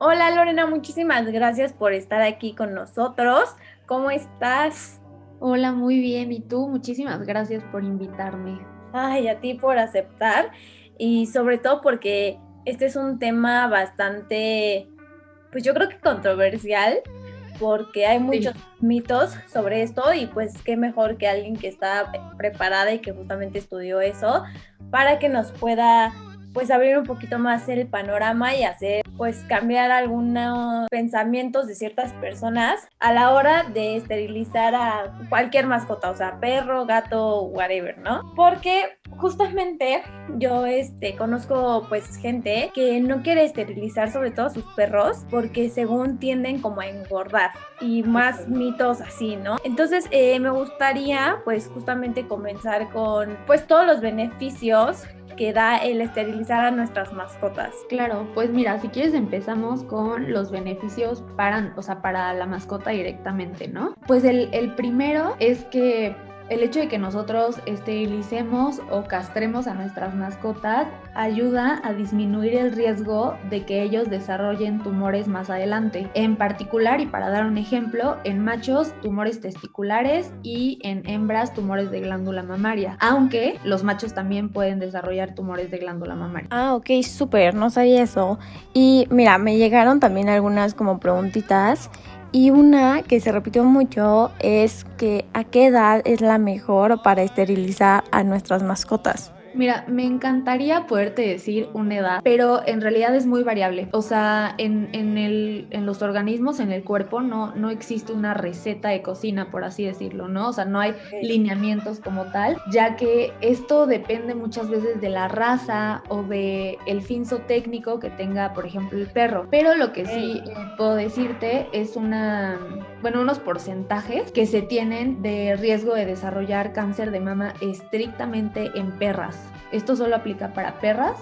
Hola Lorena, muchísimas gracias por estar aquí con nosotros. ¿Cómo estás? Hola, muy bien. ¿Y tú? Muchísimas gracias por invitarme. Ay, a ti por aceptar y sobre todo porque este es un tema bastante, pues yo creo que controversial, porque hay muchos mitos sobre esto y pues qué mejor que alguien que está preparada y que justamente estudió eso para que nos pueda pues abrir un poquito más el panorama y hacer pues cambiar algunos pensamientos de ciertas personas a la hora de esterilizar a cualquier mascota, o sea, perro, gato, whatever, ¿no? Porque justamente yo este conozco pues gente que no quiere esterilizar sobre todo sus perros porque según tienden como a engordar y más mitos así, ¿no? Entonces eh, me gustaría pues justamente comenzar con pues todos los beneficios que da el esterilizar a nuestras mascotas. Claro, pues mira, si quieres empezamos con los beneficios para, o sea, para la mascota directamente, ¿no? Pues el, el primero es que el hecho de que nosotros esterilicemos o castremos a nuestras mascotas ayuda a disminuir el riesgo de que ellos desarrollen tumores más adelante. En particular, y para dar un ejemplo, en machos tumores testiculares y en hembras tumores de glándula mamaria, aunque los machos también pueden desarrollar tumores de glándula mamaria. Ah, ok, súper, no sabía eso. Y mira, me llegaron también algunas como preguntitas y una que se repitió mucho es que a qué edad es la mejor para esterilizar a nuestras mascotas. Mira, me encantaría poderte decir una edad, pero en realidad es muy variable. O sea, en, el, en los organismos, en el cuerpo, no, no existe una receta de cocina, por así decirlo, ¿no? O sea, no hay lineamientos como tal, ya que esto depende muchas veces de la raza o de el técnico que tenga, por ejemplo, el perro. Pero lo que sí puedo decirte es una, bueno, unos porcentajes que se tienen de riesgo de desarrollar cáncer de mama estrictamente en perras. Esto solo aplica para perras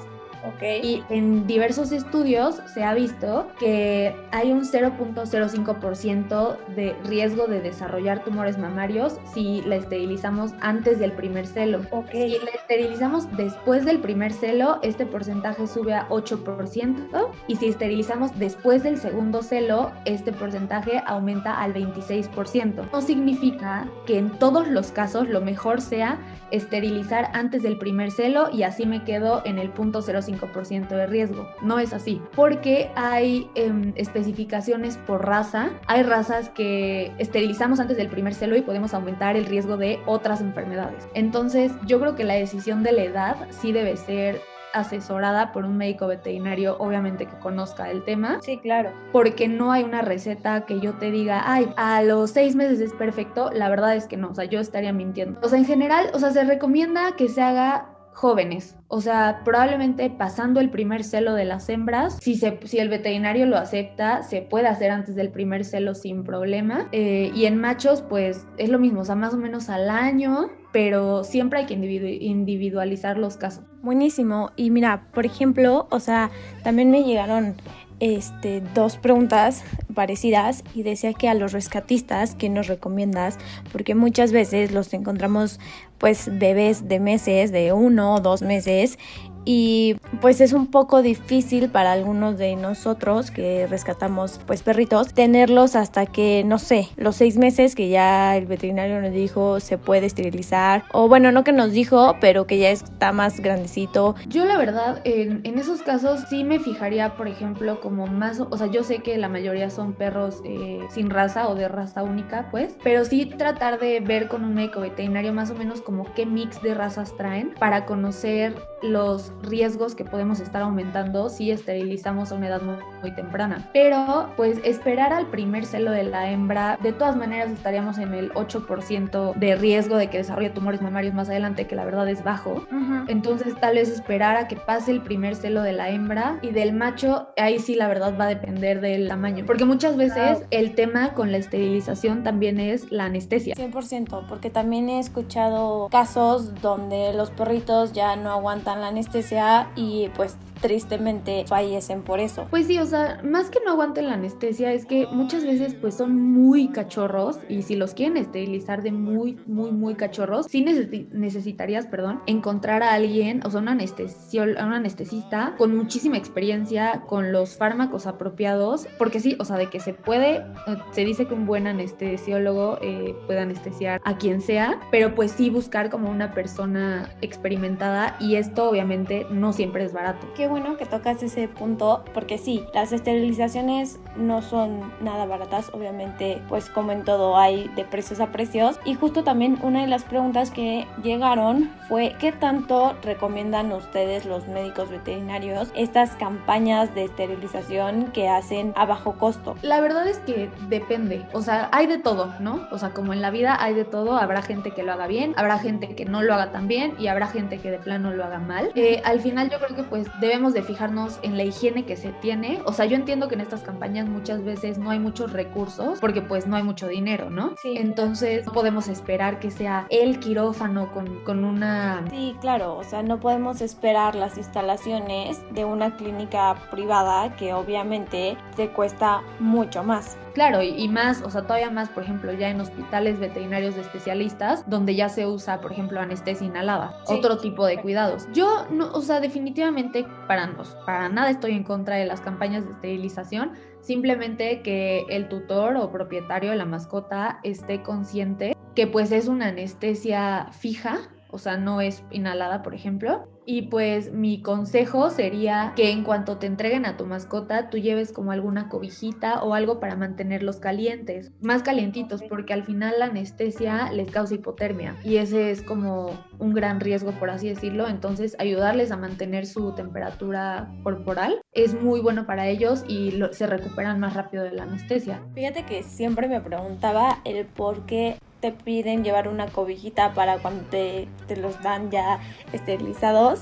y en diversos estudios se ha visto que hay un 0.05% de riesgo de desarrollar tumores mamarios si la esterilizamos antes del primer celo. Si la esterilizamos después del primer celo, este porcentaje sube a 8% y si esterilizamos después del segundo celo, este porcentaje aumenta al 26%. No significa que en todos los casos lo mejor sea esterilizar antes del primer celo y así me quedo en el punto 0.5 de riesgo. No es así, porque hay em, especificaciones por raza. Hay razas que esterilizamos antes del primer celo y podemos aumentar el riesgo de otras enfermedades. Entonces, yo creo que la decisión de la edad sí debe ser asesorada por un médico veterinario, obviamente que conozca el tema. Sí, claro. Porque no hay una receta que yo te diga, ay, a los seis meses es perfecto. La verdad es que no, o sea, yo estaría mintiendo. O sea, en general, o sea, se recomienda que se haga jóvenes. O sea, probablemente pasando el primer celo de las hembras, si, se, si el veterinario lo acepta, se puede hacer antes del primer celo sin problema. Eh, y en machos, pues es lo mismo, o sea, más o menos al año, pero siempre hay que individualizar los casos. Buenísimo. Y mira, por ejemplo, o sea, también me llegaron este, dos preguntas parecidas y decía que a los rescatistas que nos recomiendas porque muchas veces los encontramos pues bebés de meses de uno o dos meses y pues es un poco difícil para algunos de nosotros que rescatamos pues perritos tenerlos hasta que no sé los seis meses que ya el veterinario nos dijo se puede esterilizar o bueno no que nos dijo pero que ya está más grandecito. Yo la verdad en, esos casos sí me fijaría por ejemplo como más o sea yo sé que la mayoría son perros eh, sin raza o de raza única pues pero sí tratar de ver con un médico veterinario más o menos como qué mix de razas traen para conocer los riesgos que podemos estar aumentando si esterilizamos a una edad muy, temprana. Pero pues esperar al primer celo de la hembra, de todas maneras estaríamos en el 8% de riesgo de que desarrolle tumores mamarios más adelante, que la verdad es bajo. Entonces tal vez esperar a que pase el primer celo de la hembra y del macho, ahí sí la verdad va a depender del tamaño. Porque muchas veces el tema con la esterilización también es la anestesia. 100%, porque también he escuchado casos donde los perritos ya no aguantan la anestesia y pues tristemente fallecen por eso. Pues sí, o sea, más que no aguanten la anestesia es que muchas veces pues son muy cachorros y si los quieren esterilizar de muy, muy, muy cachorros, sí necesitarías, perdón, encontrar a alguien, o sea, un, un anestesista con muchísima experiencia, con los fármacos apropiados, porque sí, o sea, de que se puede, eh, se dice que un buen anestesiólogo eh, puede anestesiar a quien sea, pero pues sí buscar como una persona experimentada y esto obviamente no siempre es barato. Qué bueno que tocas ese punto, porque sí, las esterilizaciones no son nada baratas, obviamente, pues como en todo hay de precios a precios. Y justo también una de las preguntas que llegaron fue, ¿qué tanto recomiendan ustedes los médicos veterinarios estas campañas de esterilización que hacen a bajo costo? La verdad es que depende, o sea, hay de todo, ¿no? O sea, como en la vida hay de todo, habrá gente que lo haga bien, habrá gente que no lo haga tan bien y habrá gente que de plano lo haga mal. Eh, al final yo creo que pues debemos de fijarnos en la higiene que se tiene. O sea, yo entiendo que en estas campañas muchas veces no hay muchos recursos porque pues no hay mucho dinero, ¿no? Sí. Entonces no podemos esperar que sea el quirófano con, con una... Sí, claro, o sea, no podemos esperar las instalaciones de una clínica privada que obviamente te cuesta mucho más. Claro, y, más, o sea, todavía más, por ejemplo, ya en hospitales veterinarios de especialistas, donde ya se usa, por ejemplo, anestesia inhalada, otro tipo de cuidados. Yo, no, o sea, definitivamente para, para nada estoy en contra de las campañas de esterilización, simplemente que el tutor o propietario de la mascota esté consciente que pues es una anestesia fija, o sea, no es inhalada, por ejemplo, y pues mi consejo sería que en cuanto te entreguen a tu mascota, tú lleves como alguna cobijita o algo para mantenerlos calientes, más calientitos, porque al final la anestesia les causa hipotermia y ese es como un gran riesgo, por así decirlo. Entonces, ayudarles a mantener su temperatura corporal es muy bueno para ellos y se recuperan más rápido de la anestesia. Fíjate que siempre me preguntaba el por qué te piden llevar una cobijita para cuando te, te los dan ya esterilizados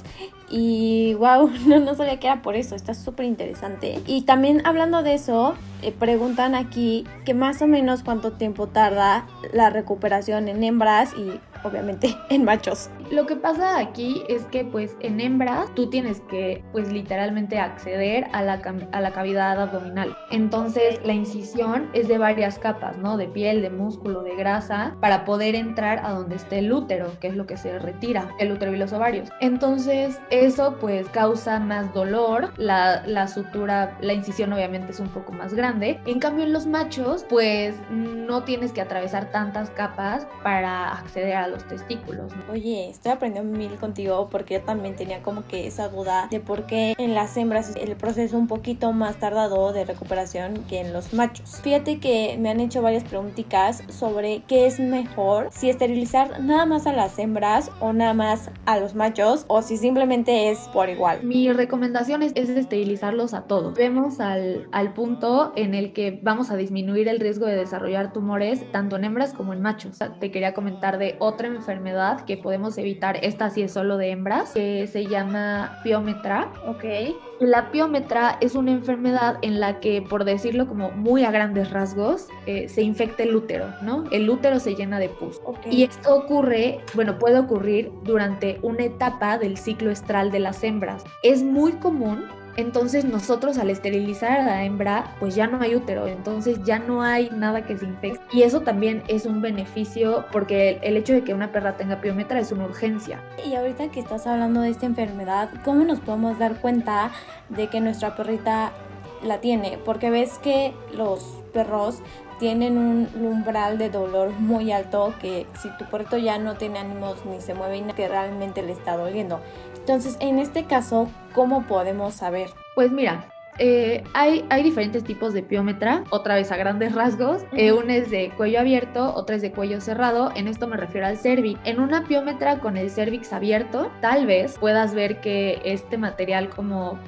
y wow, no, sabía que era por eso, está súper interesante. Y también hablando de eso, eh, preguntan aquí que más o menos cuánto tiempo tarda la recuperación en hembras y obviamente en machos. Lo que pasa aquí es que pues en hembras tú tienes que pues literalmente acceder a la, a la cavidad abdominal. Entonces la incisión es de varias capas, ¿no? De piel, de músculo, de grasa, para poder entrar a donde esté el útero, que es lo que se retira, el útero y los ovarios. Entonces eso pues causa más dolor, la, la sutura, la incisión obviamente es un poco más grande. En cambio en los machos pues no tienes que atravesar tantas capas para acceder a los testículos. Oye, estoy aprendiendo mil contigo porque yo también tenía como que esa duda de por qué en las hembras el proceso un poquito más tardado de recuperación que en los machos. Fíjate que me han hecho varias preguntitas sobre qué es mejor, si esterilizar nada más a las hembras o nada más a los machos o si simplemente es por igual. Mi recomendación es, esterilizarlos a todos. Vemos al, al punto en el que vamos a disminuir el riesgo de desarrollar tumores tanto en hembras como en machos. Te quería comentar de otra enfermedad que podemos evitar, esta sí es solo de hembras, que se llama piometra. Ok. La piometra es una enfermedad en la que, por decirlo como muy a grandes rasgos, eh, se infecta el útero, ¿no? El útero se llena de pus. Y esto ocurre, bueno, puede ocurrir durante una etapa del ciclo estral de las hembras. Es muy común entonces nosotros al esterilizar a la hembra, pues ya no hay útero, entonces ya no hay nada que se infecte. Y eso también es un beneficio porque el, hecho de que una perra tenga piometra es una urgencia. Y ahorita que estás hablando de esta enfermedad, ¿cómo nos podemos dar cuenta de que nuestra perrita la tiene? Porque ves que los perros tienen un umbral de dolor muy alto que si tu perrito ya no tiene ánimos ni se mueve, que realmente le está doliendo. Entonces, en este caso, ¿cómo podemos saber? Pues mira, eh, hay, hay, diferentes tipos de piómetra, otra vez a grandes rasgos. Eh, una es de cuello abierto, otra es de cuello cerrado. En esto me refiero al cervix. En una piómetra con el cervix abierto, tal vez puedas ver que este material como,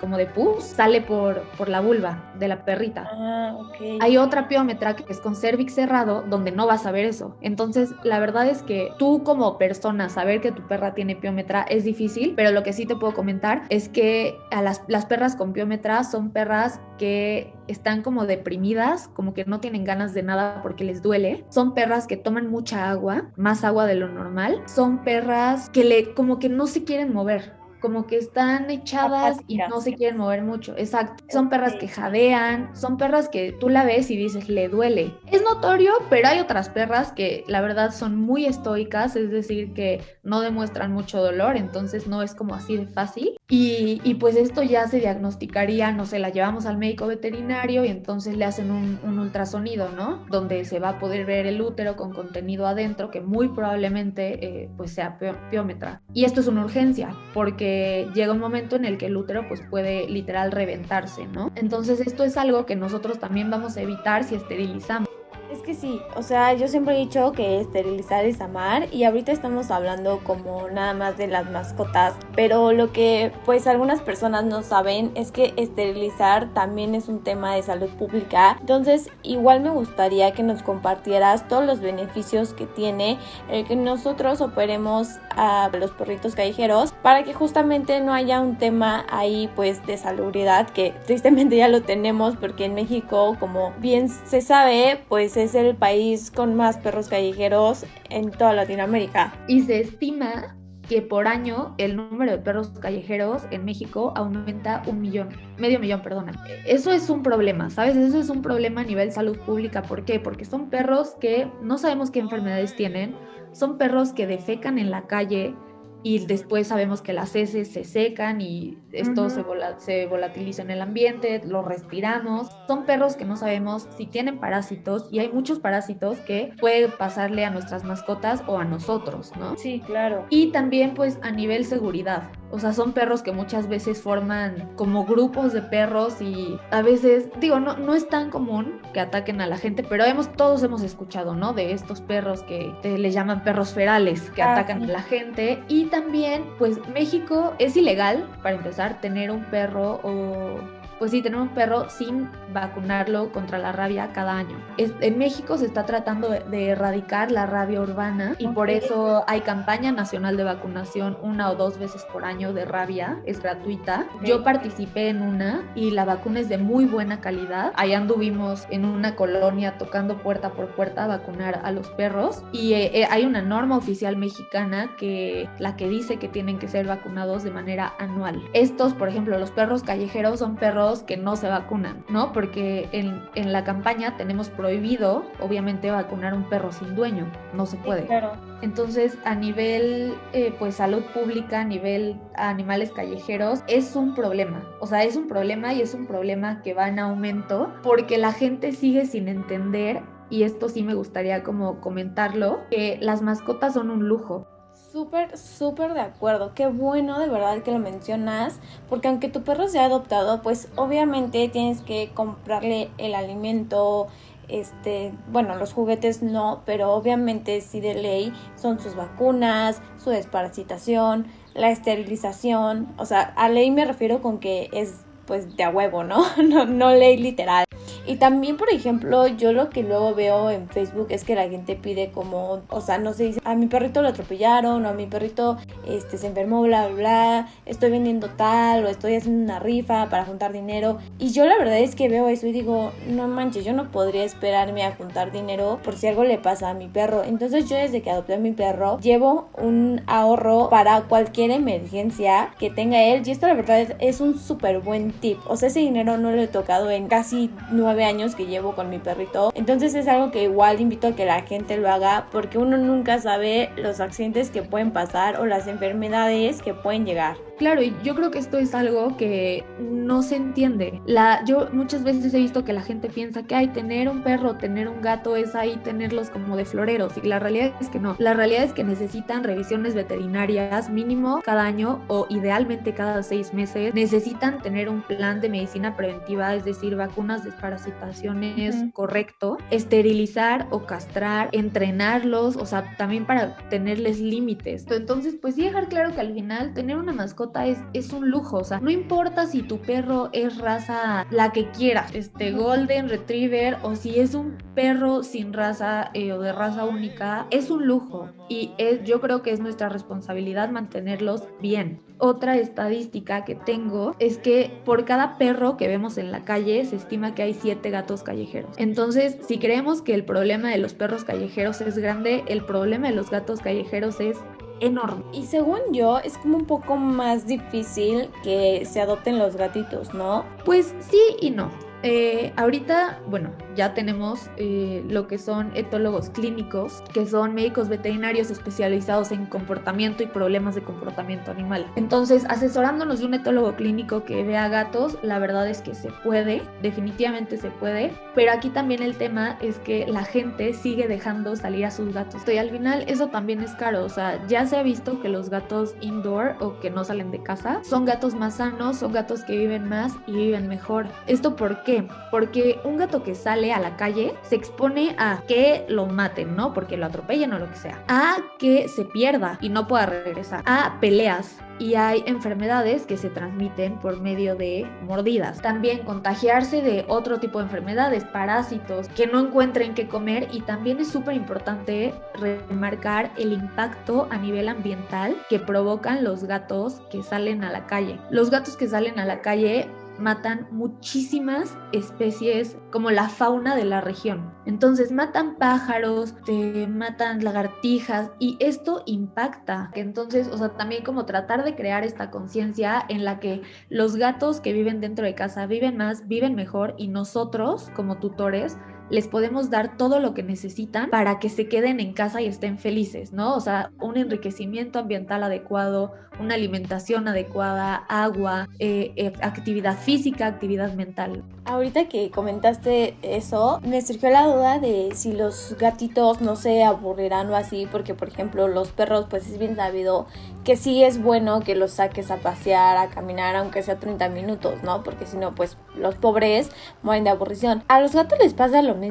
como de pus sale por, por la vulva de la perrita. Ah, hay otra piómetra que es con cervix cerrado, donde no vas a ver eso. Entonces, la verdad es que tú como persona saber que tu perra tiene piómetra es difícil, pero lo que sí te puedo comentar es que a las, las perras con piómetra son perras que están como deprimidas, como que no tienen ganas de nada porque les duele. Son perras que toman mucha agua, más agua de lo normal. Son perras que le como que no se quieren mover como que están echadas y no se quieren mover mucho. Exacto. Son perras que jadean, son perras que tú la ves y dices, le duele. Es notorio, pero hay otras perras que la verdad son muy estoicas, es decir, que no demuestran mucho dolor, entonces no es como así de fácil. Y, y pues esto ya se diagnosticaría, no sé, la llevamos al médico veterinario y entonces le hacen un, un ultrasonido, ¿no? Donde se va a poder ver el útero con contenido adentro, que muy probablemente eh, pues sea piómetra. Y esto es una urgencia, porque llega un momento en el que el útero pues puede literal reventarse, ¿no? Entonces esto es algo que nosotros también vamos a evitar si esterilizamos. Es que sí, o sea, yo siempre he dicho que esterilizar es amar y ahorita estamos hablando como nada más de las mascotas, pero lo que pues algunas personas no saben es que esterilizar también es un tema de salud pública. Entonces, igual me gustaría que nos compartieras todos los beneficios que tiene el que nosotros operemos a los perritos callejeros para que justamente no haya un tema ahí pues de salubridad que tristemente ya lo tenemos porque en México, como bien se sabe, pues es el país con más perros callejeros en toda Latinoamérica. Y se estima que por año el número de perros callejeros en México aumenta un millón, medio millón, perdona. Eso es un problema, ¿sabes? Eso es un problema a nivel salud pública. ¿Por qué? Porque son perros que no sabemos qué enfermedades tienen, son perros que defecan en la calle, y después sabemos que las heces se secan y esto se, se, volatiliza en el ambiente, lo respiramos. Son perros que no sabemos si tienen parásitos y hay muchos parásitos que pueden pasarle a nuestras mascotas o a nosotros, ¿no? Sí, claro. Y también pues a nivel seguridad. O sea, son perros que muchas veces forman como grupos de perros y a veces, digo, no, no es tan común que ataquen a la gente, pero hemos, todos hemos escuchado, ¿no? De estos perros que te, les llaman perros ferales, que ah, atacan a la gente. Y también, pues México es ilegal, para empezar, tener un perro o pues sí, tener un perro sin vacunarlo contra la rabia cada año. en México se está tratando de, erradicar la rabia urbana y por eso hay campaña nacional de vacunación una o dos veces por año de rabia, es gratuita. Yo participé en una y la vacuna es de muy buena calidad. Allá anduvimos en una colonia tocando puerta por puerta a vacunar a los perros y eh, eh, hay una norma oficial mexicana que la que dice que tienen que ser vacunados de manera anual. Estos, por ejemplo, los perros callejeros son perros que no se vacunan, ¿no? Porque en, en, la campaña tenemos prohibido, obviamente, vacunar un perro sin dueño, no se puede. claro. Entonces, a nivel, eh, pues, salud pública, a nivel animales callejeros, es un problema. O sea, es un problema y es un problema que va en aumento porque la gente sigue sin entender y esto sí me gustaría como comentarlo, que las mascotas son un lujo. Súper, súper de acuerdo. Qué bueno de verdad que lo mencionas. Porque aunque tu perro sea adoptado, pues obviamente tienes que comprarle el alimento. Este, bueno, los juguetes no, pero obviamente sí de ley son sus vacunas, su desparasitación, la esterilización. O sea, a ley me refiero con que es pues de a huevo, ¿no? No, no ley literal. Y también, por ejemplo, yo lo que luego veo en Facebook es que la gente pide como, o sea, no se dice, a mi perrito lo atropellaron o a mi perrito este, se enfermó, bla, bla, bla, estoy vendiendo tal o estoy haciendo una rifa para juntar dinero. Y yo la verdad es que veo eso y digo, no manches, yo no podría esperarme a juntar dinero por si algo le pasa a mi perro. Entonces yo desde que adopté a mi perro llevo un ahorro para cualquier emergencia que tenga él. Y esto la verdad es, un súper buen tip. O sea, ese dinero no lo he tocado en casi nueve años que llevo con mi perrito. Entonces es algo que igual invito a que la gente lo haga porque uno nunca sabe los accidentes que pueden pasar o las enfermedades que pueden llegar. Claro, y yo creo que esto es algo que no se entiende. La, yo muchas veces he visto que la gente piensa que hay tener un perro, tener un gato es ahí tenerlos como de floreros y la realidad es que no. La realidad es que necesitan revisiones veterinarias mínimo cada año o idealmente cada seis meses. Necesitan tener un plan de medicina preventiva, es decir, vacunas, desparasitaciones correcto, esterilizar o castrar, entrenarlos, o sea, también para tenerles límites. Entonces, pues sí dejar claro que al final tener una mascota es, un lujo, o sea, no importa si tu perro es raza la que quieras, este Golden Retriever o si es un perro sin raza eh, o de raza única, es un lujo y es, yo creo que es nuestra responsabilidad mantenerlos bien. Otra estadística que tengo es que por cada perro que vemos en la calle se estima que hay siete gatos callejeros. Entonces, si creemos que el problema de los perros callejeros es grande, el problema de los gatos callejeros es enorme. Y según yo, es como un poco más difícil que se adopten los gatitos, ¿no? Pues sí y no. Eh, ahorita, bueno, ya tenemos eh, lo que son etólogos clínicos, que son médicos veterinarios especializados en comportamiento y problemas de comportamiento animal. Entonces, asesorándonos de un etólogo clínico que vea gatos, la verdad es que se puede, definitivamente se puede, pero aquí también el tema es que la gente sigue dejando salir a sus gatos. Y al final eso también es caro, o sea, ya se ha visto que los gatos indoor o que no salen de casa son gatos más sanos, son gatos que viven más y viven mejor. ¿Esto por qué? Porque un gato que sale a la calle se expone a que lo maten, ¿no? Porque lo atropellen o lo que sea. A que se pierda y no pueda regresar. A peleas y hay enfermedades que se transmiten por medio de mordidas. También contagiarse de otro tipo de enfermedades, parásitos, que no encuentren qué comer y también es súper importante remarcar el impacto a nivel ambiental que provocan los gatos que salen a la calle. Los gatos que salen a la calle matan muchísimas especies como la fauna de la región. Entonces matan pájaros, te matan lagartijas y esto impacta. Entonces, o sea, también como tratar de crear esta conciencia en la que los gatos que viven dentro de casa viven más, viven mejor y nosotros como tutores les podemos dar todo lo que necesitan para que se queden en casa y estén felices, ¿no? O sea, un enriquecimiento ambiental adecuado, una alimentación adecuada, agua, eh, eh, actividad física, actividad mental. Ahorita que comentaste eso, me surgió la duda de si los gatitos no se aburrirán o así, porque por ejemplo los perros, pues es bien sabido que sí es bueno que los saques a pasear, a caminar, aunque sea 30 minutos, ¿no? Porque si no, pues los pobres mueren de aburrición. A los gatos les pasa lo mismo,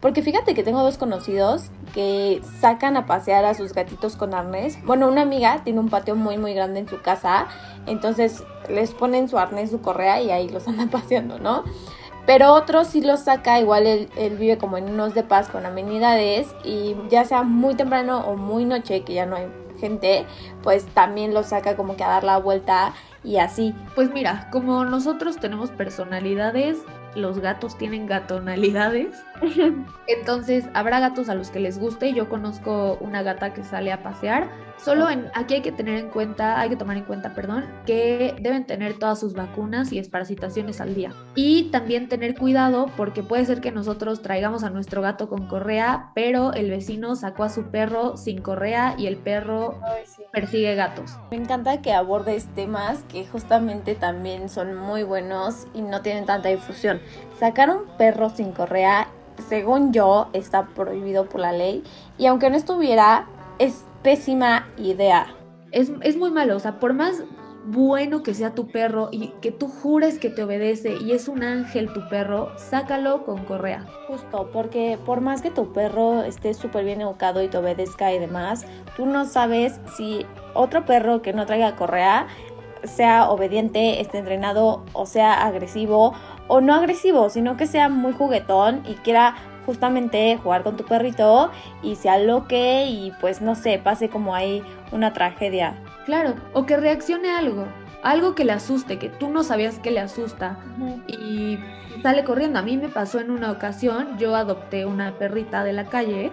porque fíjate que tengo dos conocidos que sacan a pasear a sus gatitos con arnés. Bueno, una amiga tiene un patio muy muy grande en su casa, entonces les ponen su arnés, su correa y ahí los andan paseando, ¿no? Pero otro sí los saca, igual él, vive como en unos de paz con amenidades y ya sea muy temprano o muy noche, que ya no hay gente, pues también los saca como que a dar la vuelta y así. Pues mira, como nosotros tenemos personalidades, los gatos tienen gatonalidades. Entonces, habrá gatos a los que les guste. Yo conozco una gata que sale a pasear. Solo en, aquí hay que tener en cuenta, hay que tomar en cuenta, perdón, que deben tener todas sus vacunas y desparasitaciones al día. Y también tener cuidado porque puede ser que nosotros traigamos a nuestro gato con correa, pero el vecino sacó a su perro sin correa y el perro persigue gatos. Me encanta que abordes temas que justamente también son muy buenos y no tienen tanta difusión. Sacar un perro sin correa según yo, está prohibido por la ley. Y aunque no estuviera, es pésima idea. Es, es muy malo, o sea, por más bueno que sea tu perro y que tú jures que te obedece y es un ángel tu perro, sácalo con correa. Justo, porque por más que tu perro esté súper bien educado y te obedezca y demás, tú no sabes si otro perro que no traiga correa sea obediente, esté entrenado o sea agresivo o no agresivo, sino que sea muy juguetón y quiera justamente jugar con tu perrito y se aloque y pues no sé, pase como ahí una tragedia. Claro, o que reaccione a algo, algo que le asuste, que tú no sabías que le asusta y sale corriendo. A mí me pasó en una ocasión, yo adopté una perrita de la calle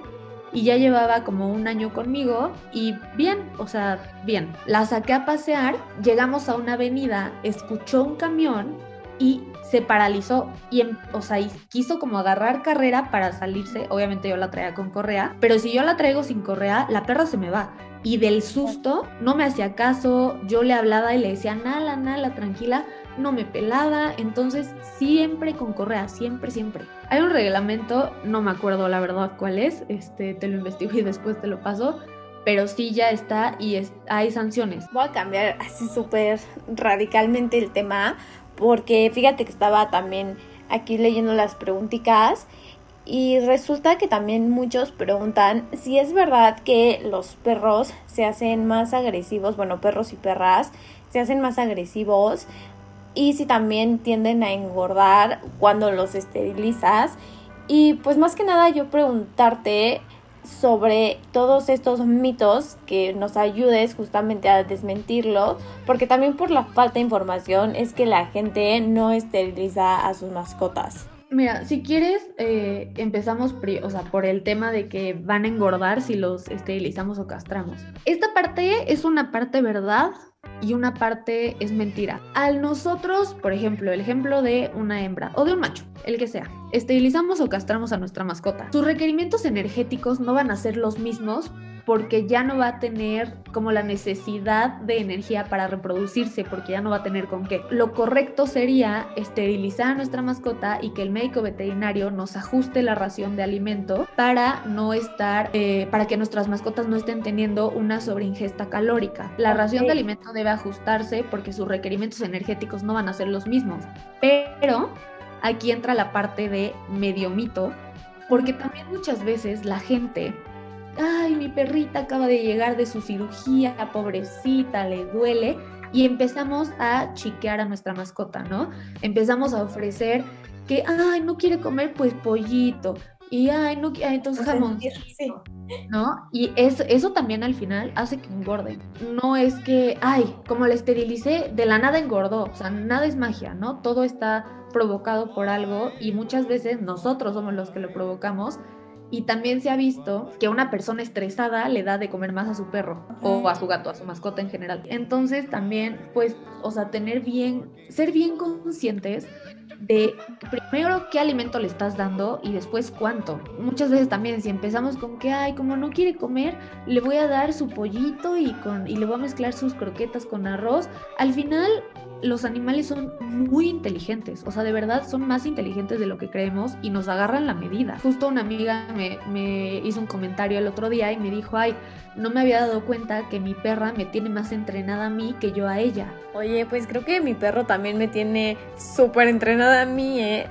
y ya llevaba como un año conmigo y bien, o sea, bien. La saqué a pasear, llegamos a una avenida, escuchó un camión y se paralizó y, em, o sea, quiso como agarrar carrera para salirse. Obviamente yo la traía con correa, pero si yo la traigo sin correa, la perra se me va. Y del susto no me hacía caso, yo le hablaba y le decía, nala, nala, tranquila, no me pelaba. Entonces, siempre con correa, siempre, siempre. Hay un reglamento, no me acuerdo la verdad cuál es, este, te lo investigo y después te lo paso, pero sí ya está y hay sanciones. Voy a cambiar así súper radicalmente el tema porque fíjate que estaba también aquí leyendo las preguntitas y resulta que también muchos preguntan si es verdad que los perros se hacen más agresivos, bueno, perros y perras se hacen más agresivos y si también tienden a engordar cuando los esterilizas. Y pues más que nada yo preguntarte sobre todos estos mitos, que nos ayudes justamente a desmentirlo, porque también por la falta de información es que la gente no esteriliza a sus mascotas. Mira, si quieres, eh, empezamos por el tema de que van a engordar si los esterilizamos o castramos. Esta parte es una parte verdad y una parte es mentira. Al nosotros, por ejemplo, el ejemplo de una hembra o de un macho, el que sea, esterilizamos o castramos a nuestra mascota. Sus requerimientos energéticos no van a ser los mismos porque ya no va a tener como la necesidad de energía para reproducirse, porque ya no va a tener con qué. Lo correcto sería esterilizar a nuestra mascota y que el médico veterinario nos ajuste la ración de alimento para no estar, eh, para que nuestras mascotas no estén teniendo una sobreingesta calórica. La ración de alimento debe ajustarse porque sus requerimientos energéticos no van a ser los mismos. Pero aquí entra la parte de medio mito, porque también muchas veces la gente ay, mi perrita acaba de llegar de su cirugía, pobrecita, le duele. Y empezamos a chiquear a nuestra mascota, ¿no? Empezamos a ofrecer que, ay, no quiere comer, pues pollito. Y, ay, no, ay, entonces jamón. ¿No? Y es, eso también al final hace que engorde. No es que, ay, como la esterilicé, de la nada engordó. O sea, nada es magia, ¿no? Todo está provocado por algo y muchas veces nosotros somos los que lo provocamos y también se ha visto que una persona estresada le da de comer más a su perro o a su gato, a su mascota en general. Entonces también, pues, o sea, tener bien, ser bien conscientes de primero qué alimento le estás dando y después cuánto. Muchas veces también si empezamos con que, ay, como no quiere comer, le voy a dar su pollito y, con, y le voy a mezclar sus croquetas con arroz, al final los animales son muy inteligentes, o sea, de verdad son más inteligentes de lo que creemos y nos agarran la medida. Justo una amiga me, me, hizo un comentario el otro día y me dijo, ay, no me había dado cuenta que mi perra me tiene más entrenada a mí que yo a ella. Oye, pues creo que mi perro también me tiene súper entrenada a mí, ¿eh?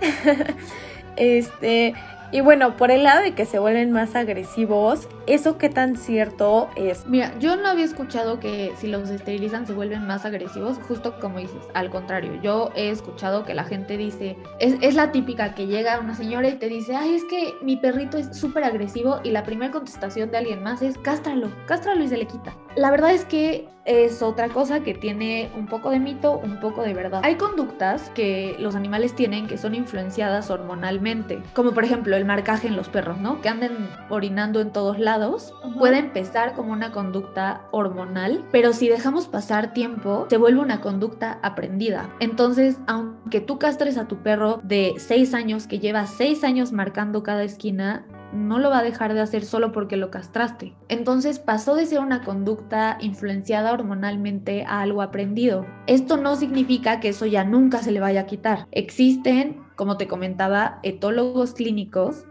este, y bueno, por el lado de que se vuelven más agresivos, ¿eso qué tan cierto es? Mira, yo no había escuchado que si los esterilizan se vuelven más agresivos, justo como dices, al contrario, yo he escuchado que la gente dice, es, es la típica que llega una señora y te dice, ay, es que mi perrito es súper agresivo y la primera contestación de alguien más es, cástralo, cástralo y se le quita. La verdad es que es otra cosa que tiene un poco de mito, un poco de verdad. Hay conductas que los animales tienen que son influenciadas hormonalmente, como por ejemplo el marcaje en los perros, ¿no? Que anden orinando en todos lados. Puede empezar como una conducta hormonal, pero si dejamos pasar tiempo, se vuelve una conducta aprendida. Entonces, aunque tú castres a tu perro de 6 años, que lleva 6 años marcando cada esquina, no lo va a dejar de hacer solo porque lo castraste. Entonces pasó de ser una conducta influenciada hormonalmente a algo aprendido. Esto no significa que eso ya nunca se le vaya a quitar. Existen, como te comentaba, etólogos clínicos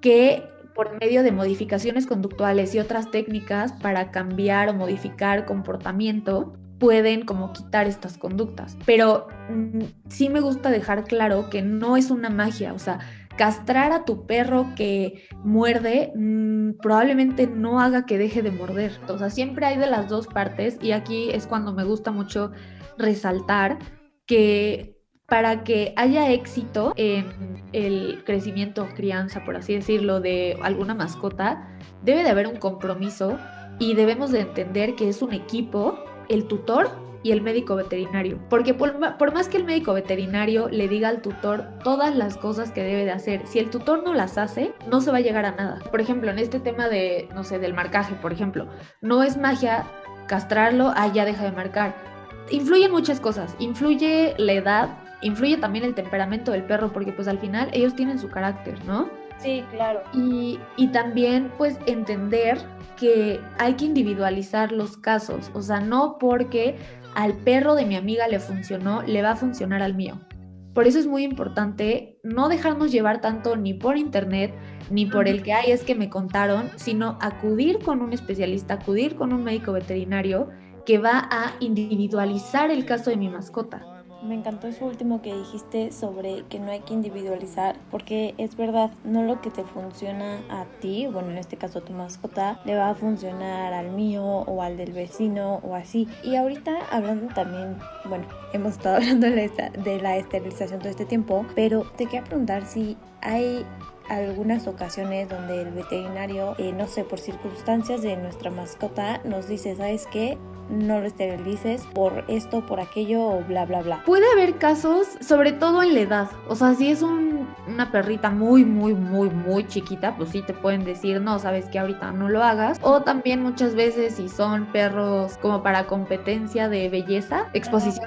que por medio de modificaciones conductuales y otras técnicas para cambiar o modificar comportamiento, pueden como quitar estas conductas. Pero mm, sí me gusta dejar claro que no es una magia, o sea, castrar a tu perro que muerde mm, probablemente no haga que deje de morder. O sea, siempre hay de las dos partes y aquí es cuando me gusta mucho resaltar que para que haya éxito en el crecimiento crianza, por así decirlo, de alguna mascota, debe de haber un compromiso y debemos de entender que es un equipo, el tutor y el médico veterinario. Porque por, más que el médico veterinario le diga al tutor todas las cosas que debe de hacer, si el tutor no las hace, no se va a llegar a nada. Por ejemplo, en este tema de, no sé, del marcaje, por ejemplo, no es magia castrarlo, ah, ya deja de marcar. Influyen muchas cosas, influye la edad, influye también el temperamento del perro, porque pues al final ellos tienen su carácter, ¿no? Sí, claro. Y, y también pues entender que hay que individualizar los casos, o sea, no porque al perro de mi amiga le funcionó, le va a funcionar al mío. Por eso es muy importante no dejarnos llevar tanto ni por internet, ni por el que hay es que me contaron, sino acudir con un especialista, acudir con un médico veterinario que va a individualizar el caso de mi mascota. Me encantó eso último que dijiste sobre que no hay que individualizar, porque es verdad, no lo que te funciona a ti, bueno, en este caso a tu mascota, le va a funcionar al mío o al del vecino o así. Y ahorita hablando también, bueno, hemos estado hablando de la esterilización todo este tiempo, pero te quería preguntar si hay algunas ocasiones donde el veterinario, eh, no sé, por circunstancias de nuestra mascota, nos dice, ¿sabes qué? No lo esterilices por esto, por aquello o bla, bla, bla. Puede haber casos, sobre todo en la edad. O sea, si es una perrita muy, muy, muy, muy chiquita, pues sí te pueden decir, no, sabes que ahorita no lo hagas. O también muchas veces si son perros como para competencia de belleza, exposición,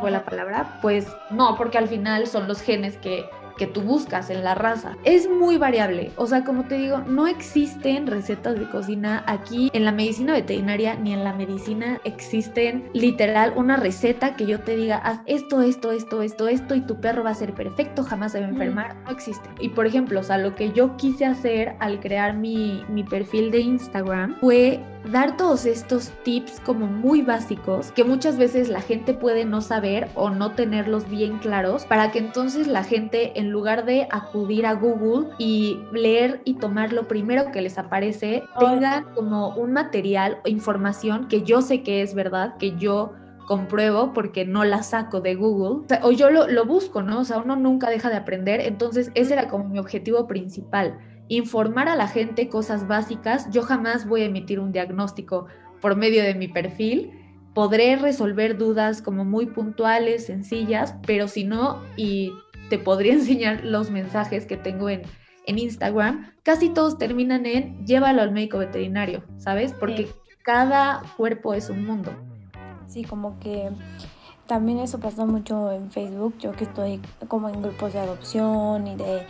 fue la palabra, pues no, porque al final son los genes que que tú buscas en la raza. Es muy variable, o sea, como te digo, no existen recetas de cocina aquí en la medicina veterinaria ni en la medicina existen literal una receta que yo te diga, haz esto, esto, esto, esto, esto y tu perro va a ser perfecto, jamás se va a enfermar, no existe. Y por ejemplo, o sea, lo que yo quise hacer al crear mi, mi perfil de Instagram fue dar todos estos tips como muy básicos que muchas veces la gente puede no saber o no tenerlos bien claros para que entonces la gente en lugar de acudir a Google y leer y tomar lo primero que les aparece, tenga como un material o información que yo sé que es verdad, que yo compruebo porque no la saco de Google, o, yo lo, lo busco, ¿no? O sea, uno nunca deja de aprender, entonces ese era como mi objetivo principal informar a la gente cosas básicas. Yo jamás voy a emitir un diagnóstico por medio de mi perfil. Podré resolver dudas como muy puntuales, sencillas, pero si no, y te podría enseñar los mensajes que tengo en, en Instagram, casi todos terminan en llévalo al médico veterinario, ¿sabes? Porque cada cuerpo es un mundo. Sí, como que también eso pasa mucho en Facebook, yo que estoy como en grupos de adopción y de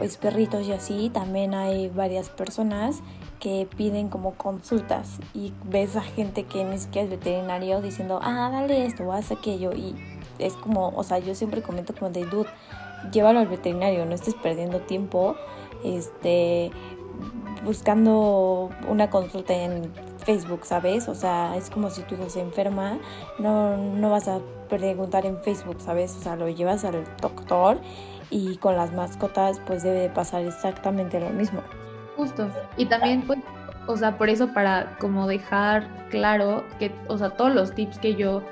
pues perritos y así, también hay varias personas que piden como consultas y ves a gente que ni siquiera es veterinario diciendo, ah, dale esto haz aquello y es como, o sea, yo siempre comento como de, dude, llévalo al veterinario, no estés perdiendo tiempo, este, buscando una consulta en Facebook, ¿sabes? O sea, es como si tu hijo se enferma, no, no vas a preguntar en Facebook, ¿sabes? O sea, lo llevas al doctor y con las mascotas pues debe de pasar exactamente lo mismo. Justo. Y también pues, o sea, por eso para como dejar claro que, o sea, todos los tips que yo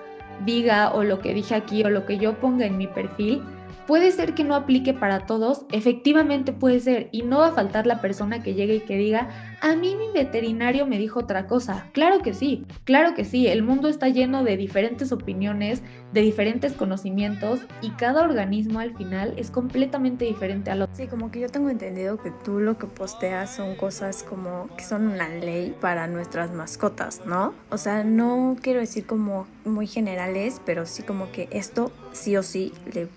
diga o lo que dije aquí o lo que yo ponga en mi perfil, Puede ser que no aplique para todos, efectivamente puede ser, y no va a faltar la persona que llegue y que diga, a mí mi veterinario me dijo otra cosa. Claro que sí, claro que sí, el mundo está lleno de diferentes opiniones, de diferentes conocimientos, y cada organismo al final es completamente diferente al otro. Sí, como que yo tengo entendido que tú lo que posteas son cosas como que son una ley para nuestras mascotas, ¿no? O sea, no quiero decir como muy generales, pero sí como que esto sí o sí le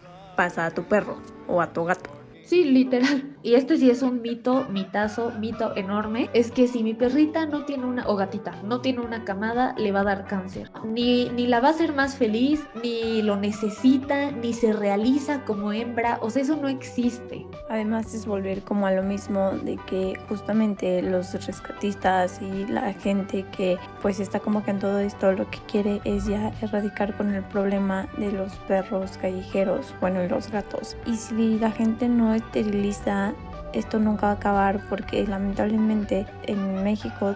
pasa a tu perro o a tu gato. Sí, literal. Y este sí es un mito, mitazo, mito enorme. Es que si mi perrita no tiene una, o gatita, no tiene una camada, le va a dar cáncer. Ni, ni la va a hacer más feliz, ni lo necesita, ni se realiza como hembra. O sea, eso no existe. Además es volver como a lo mismo de que justamente los rescatistas y la gente que pues está como que en todo esto lo que quiere es ya erradicar con el problema de los perros callejeros, bueno, los gatos. Y si la gente no esteriliza, esto nunca va a acabar porque lamentablemente en México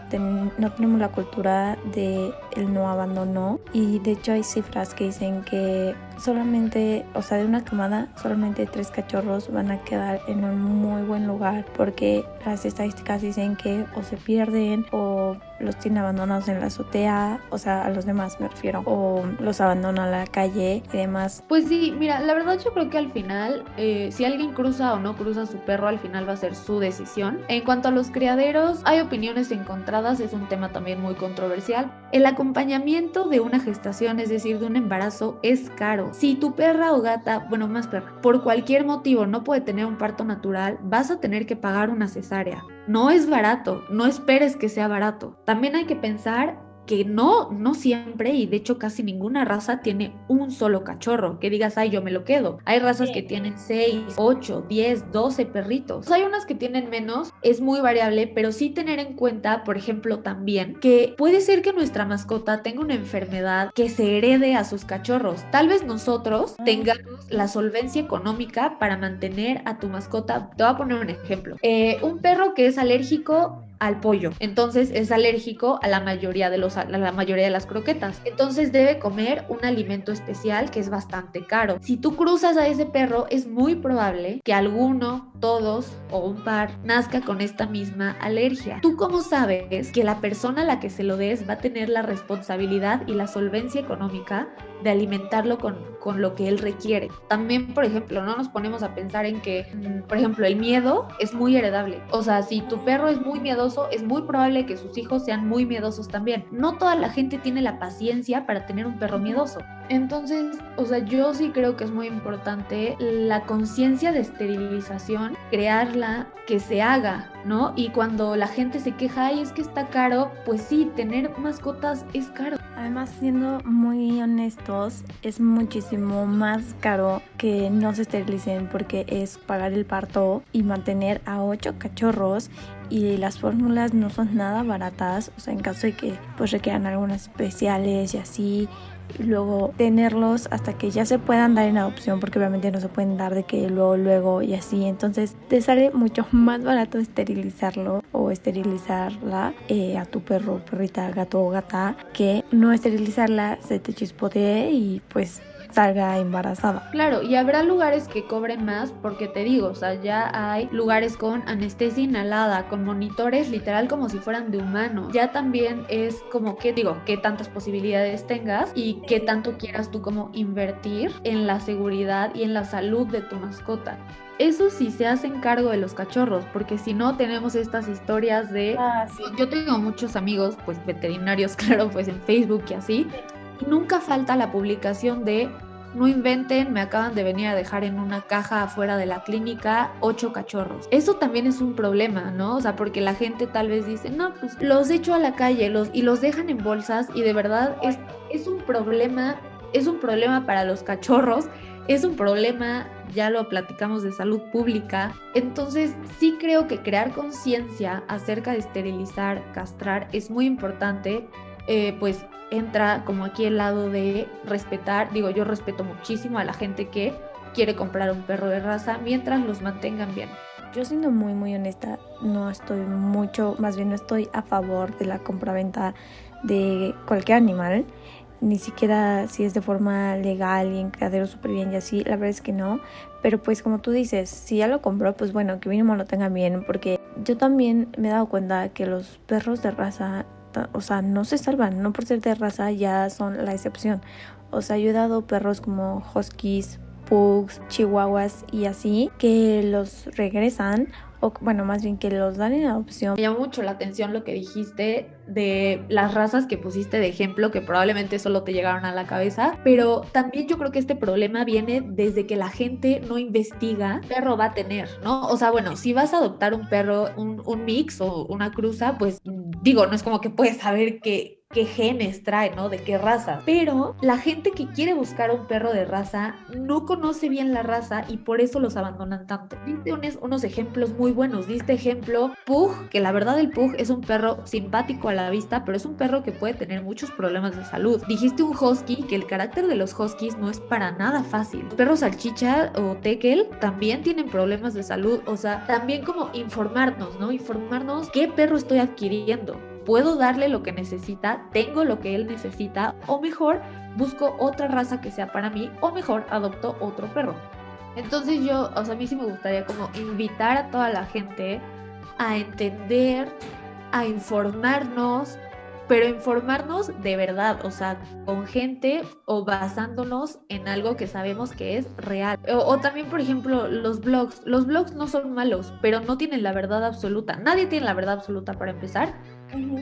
no tenemos la cultura de el no abandono. Y de hecho hay cifras que dicen que solamente, o sea, de una camada, solamente tres cachorros van a quedar en un muy buen lugar porque las estadísticas dicen que o se pierden o los tiene abandonados en la azotea, o sea, a los demás me refiero, o los abandona a la calle y demás. Pues sí, mira, la verdad yo creo que al final, eh, si alguien cruza o no cruza su perro, al final va a ser su decisión. En cuanto a los criaderos, hay opiniones encontradas, es un tema también muy controversial. El acompañamiento de una gestación, es decir, de un embarazo, es caro. Si tu perra o gata, bueno, más perra, por cualquier motivo no puede tener un parto natural, vas a tener que pagar una cesárea. No es barato, no esperes que sea barato. También hay que pensar que no, no siempre y de hecho casi ninguna raza tiene un solo cachorro, que digas, ay, yo me lo quedo. Hay razas que tienen 6, 8, 10, 12 perritos. Hay unas que tienen menos, es muy variable, pero sí tener en cuenta, por ejemplo, también que puede ser que nuestra mascota tenga una enfermedad que se herede a sus cachorros. Tal vez nosotros ah. tengamos la solvencia económica para mantener a tu mascota. Te voy a poner un ejemplo. Eh, un perro que es alérgico al pollo. Entonces es alérgico a la mayoría de los a la mayoría de las croquetas. Entonces debe comer un alimento especial que es bastante caro. Si tú cruzas a ese perro es muy probable que alguno, todos o un par nazca con esta misma alergia. ¿Tú cómo sabes que la persona a la que se lo des va a tener la responsabilidad y la solvencia económica de alimentarlo con, con lo que él requiere? También, por ejemplo, no nos ponemos a pensar en que, mm, por ejemplo, el miedo es muy heredable. O sea, si tu perro es muy miedoso, es muy probable que sus hijos sean muy miedosos también. No toda la gente tiene la paciencia para tener un perro miedoso. Entonces, o sea, yo sí creo que es muy importante la conciencia de esterilización, crearla, que se haga, ¿no? Y cuando la gente se queja, ay, es que está caro, pues sí, tener mascotas es caro. Además, siendo muy honestos, es muchísimo más caro que no se esterilicen porque es pagar el parto y mantener a ocho cachorros y las fórmulas no son nada baratas, o sea, en caso de que pues requieran algunas especiales y así, y luego tenerlos hasta que ya se puedan dar en adopción, porque obviamente no se pueden dar de que luego, luego y así, entonces te sale mucho más barato esterilizarlo o esterilizarla eh, a tu perro, perrita, gato o gata, que no esterilizarla, se te chispotee y pues salga embarazada. Claro, y habrá lugares que cobren más porque te digo, o sea, ya hay lugares con anestesia inhalada, con monitores literal como si fueran de humano. Ya también es como que digo, qué tantas posibilidades tengas y qué tanto quieras tú como invertir en la seguridad y en la salud de tu mascota. Eso sí se hacen cargo de los cachorros, porque si no tenemos estas historias de... Ah, yo tengo muchos amigos, pues veterinarios, claro, pues en Facebook y así. Y nunca falta la publicación de no inventen, me acaban de venir a dejar en una caja afuera de la clínica ocho cachorros. Eso también es un problema, ¿no? O sea, porque la gente tal vez dice, no, pues los echo a la calle los, y los dejan en bolsas y de verdad es, es un problema, es un problema para los cachorros, es un problema, ya lo platicamos de salud pública. Entonces sí creo que crear conciencia acerca de esterilizar, castrar es muy importante eh, pues entra como aquí el lado de respetar, digo, yo respeto muchísimo a la gente que quiere comprar un perro de raza mientras los mantengan bien. Yo siendo muy muy honesta, no estoy mucho, más bien no estoy a favor de la compraventa de cualquier animal, ni siquiera si es de forma legal y en criadero súper bien y así, la verdad es que no, pero pues como tú dices, si ya lo compró, pues bueno, que mínimo lo tengan bien, porque yo también me he dado cuenta que los perros de raza o sea, no se salvan, no por ser de raza ya son la excepción. O sea, yo he dado perros como huskies, pugs, chihuahuas y así que los regresan o bueno, más bien que los dan en adopción. Me llamó mucho la atención lo que dijiste de las razas que pusiste de ejemplo, que probablemente solo te llegaron a la cabeza, pero también yo creo que este problema viene desde que la gente no investiga qué perro va a tener, ¿no? O sea, bueno, si vas a adoptar un perro, un, un mix o una cruza, pues digo, no es como que puedes saber que qué genes trae, ¿no? De qué raza. Pero la gente que quiere buscar un perro de raza no conoce bien la raza y por eso los abandonan tanto. Diste unos, ejemplos muy buenos. Diste ejemplo Pug, que la verdad el Pug es un perro simpático a la vista, pero es un perro que puede tener muchos problemas de salud. Dijiste un Husky, que el carácter de los Huskies no es para nada fácil. Los perros salchicha o tekel también tienen problemas de salud. O sea, también como informarnos, ¿no? Informarnos qué perro estoy adquiriendo puedo darle lo que necesita, tengo lo que él necesita, o mejor, busco otra raza que sea para mí, o mejor, adopto otro perro. Entonces yo, o sea, a mí sí me gustaría como invitar a toda la gente a entender, a informarnos, pero informarnos de verdad, o sea, con gente o basándonos en algo que sabemos que es real. O, o, también, por ejemplo, los blogs. Los blogs no son malos, pero no tienen la verdad absoluta. Nadie tiene la verdad absoluta para empezar.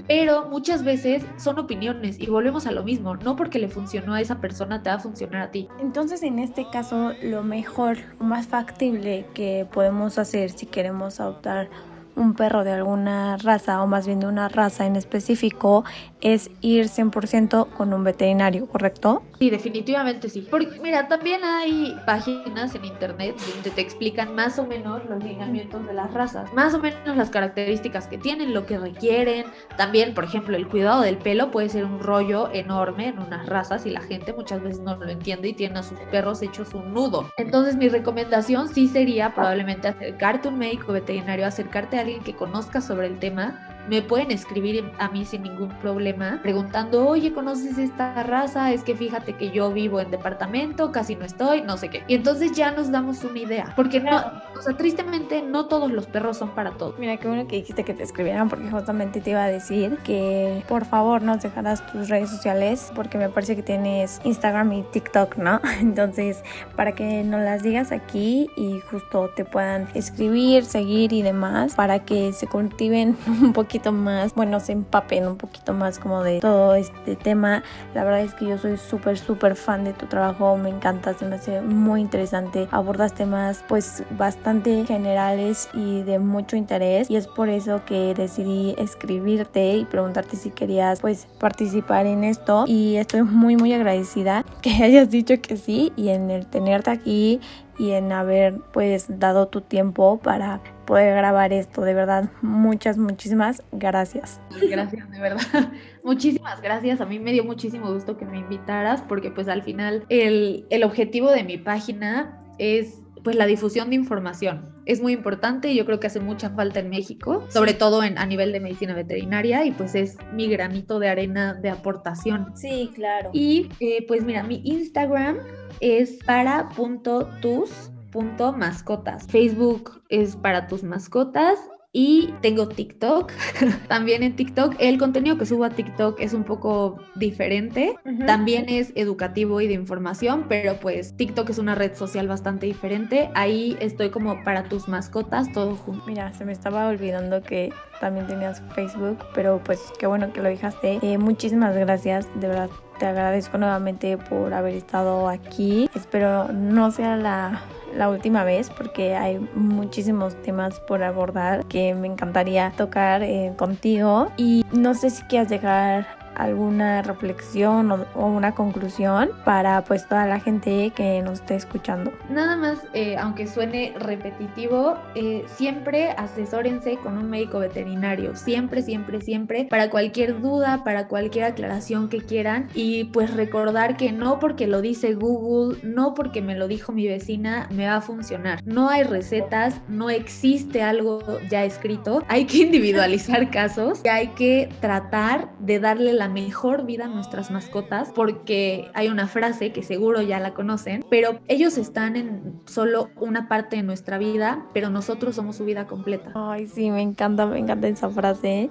Pero muchas veces son opiniones y volvemos a lo mismo, no porque le funcionó a esa persona te va a funcionar a ti. Entonces en este caso lo mejor, más factible que podemos hacer si queremos adoptar un perro de alguna raza o más bien de una raza en específico es ir 100% con un veterinario, ¿correcto? Sí, definitivamente sí. Porque mira, también hay páginas en internet donde te explican más o menos los lineamientos de las razas, más o menos las características que tienen, lo que requieren. También, por ejemplo, el cuidado del pelo puede ser un rollo enorme en unas razas y la gente muchas veces no lo entiende y tiene a sus perros hechos un nudo. Entonces, mi recomendación sí sería probablemente acercarte a un médico veterinario, acercarte a alguien que conozca sobre el tema me pueden escribir a mí sin ningún problema preguntando, oye, ¿conoces esta raza? Es que fíjate que yo vivo en departamento, casi no estoy, no sé qué. Y entonces ya nos damos una idea, porque no, o sea, tristemente no todos los perros son para todos. Mira, qué bueno que dijiste que te escribieran, porque justamente te iba a decir que por favor nos dejarás tus redes sociales, porque me parece que tienes Instagram y TikTok, ¿no? Entonces, para que nos las digas aquí y justo te puedan escribir, seguir y demás, para que se cultiven un poquito más, bueno, se empapen un poquito más como de todo este tema. La verdad es que yo soy súper, súper fan de tu trabajo, me encanta, se me hace muy interesante. Abordas temas pues bastante generales y de mucho interés y es por eso que decidí escribirte y preguntarte si querías pues participar en esto y estoy muy, muy agradecida que hayas dicho que sí y en el tenerte aquí y en haber pues dado tu tiempo para poder grabar esto. De verdad, muchas, muchísimas gracias. Gracias, de verdad. Muchísimas gracias. A mí me dio muchísimo gusto que me invitaras porque pues al final el, el objetivo de mi página es pues la difusión de información. Es muy importante y yo creo que hace mucha falta en México, sobre todo en, a nivel de medicina veterinaria y pues es mi granito de arena de aportación. Sí, claro. Y eh, pues mira, mi Instagram es para.tus.mascotas. Facebook es para tus mascotas y tengo TikTok. También en TikTok, el contenido que subo a TikTok es un poco diferente. También es educativo y de información, pero pues TikTok es una red social bastante diferente. Ahí estoy como para tus mascotas, todo junto. Mira, se me estaba olvidando que también tenías Facebook, pero pues qué bueno que lo dejaste. Eh, muchísimas gracias, de verdad. Te agradezco nuevamente por haber estado aquí. Espero no sea la la última vez porque hay muchísimos temas por abordar que me encantaría tocar eh, contigo y no sé si quieres dejar alguna reflexión o, una conclusión para pues toda la gente que nos esté escuchando. Nada más, eh, aunque suene repetitivo, eh, siempre asesórense con un médico veterinario, siempre, siempre, siempre, para cualquier duda, para cualquier aclaración que quieran y pues recordar que no porque lo dice Google, no porque me lo dijo mi vecina, me va a funcionar. No hay recetas, no existe algo ya escrito, hay que individualizar casos y hay que tratar de darle la mejor vida nuestras mascotas porque hay una frase que seguro ya la conocen, pero ellos están en solo una parte de nuestra vida, pero nosotros somos su vida completa. Ay, sí, me encanta, me encanta esa frase.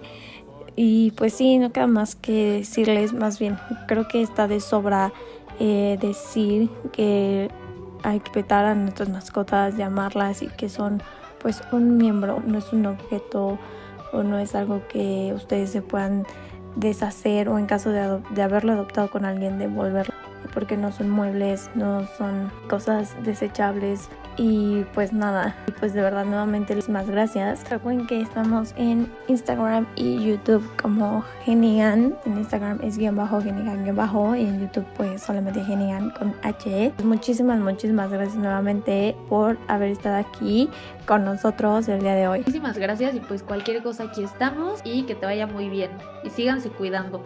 Y pues sí, no queda más que decirles, más bien, creo que está de sobra eh, decir que hay que petar a nuestras mascotas, llamarlas y que son pues un miembro, no es un objeto o no es algo que ustedes se puedan deshacer o en caso de, haberlo adoptado con alguien devolverlo porque no son muebles, no son cosas desechables y pues nada, y pues de verdad nuevamente más gracias. Recuerden que estamos en Instagram y YouTube como Genigan. En Instagram es guion bajo Genigan guion bajo y en YouTube pues solamente Genigan con H. Pues muchísimas, muchísimas gracias nuevamente por haber estado aquí con nosotros el día de hoy. Muchísimas gracias y pues cualquier cosa aquí estamos y que te vaya muy bien y síganse cuidando.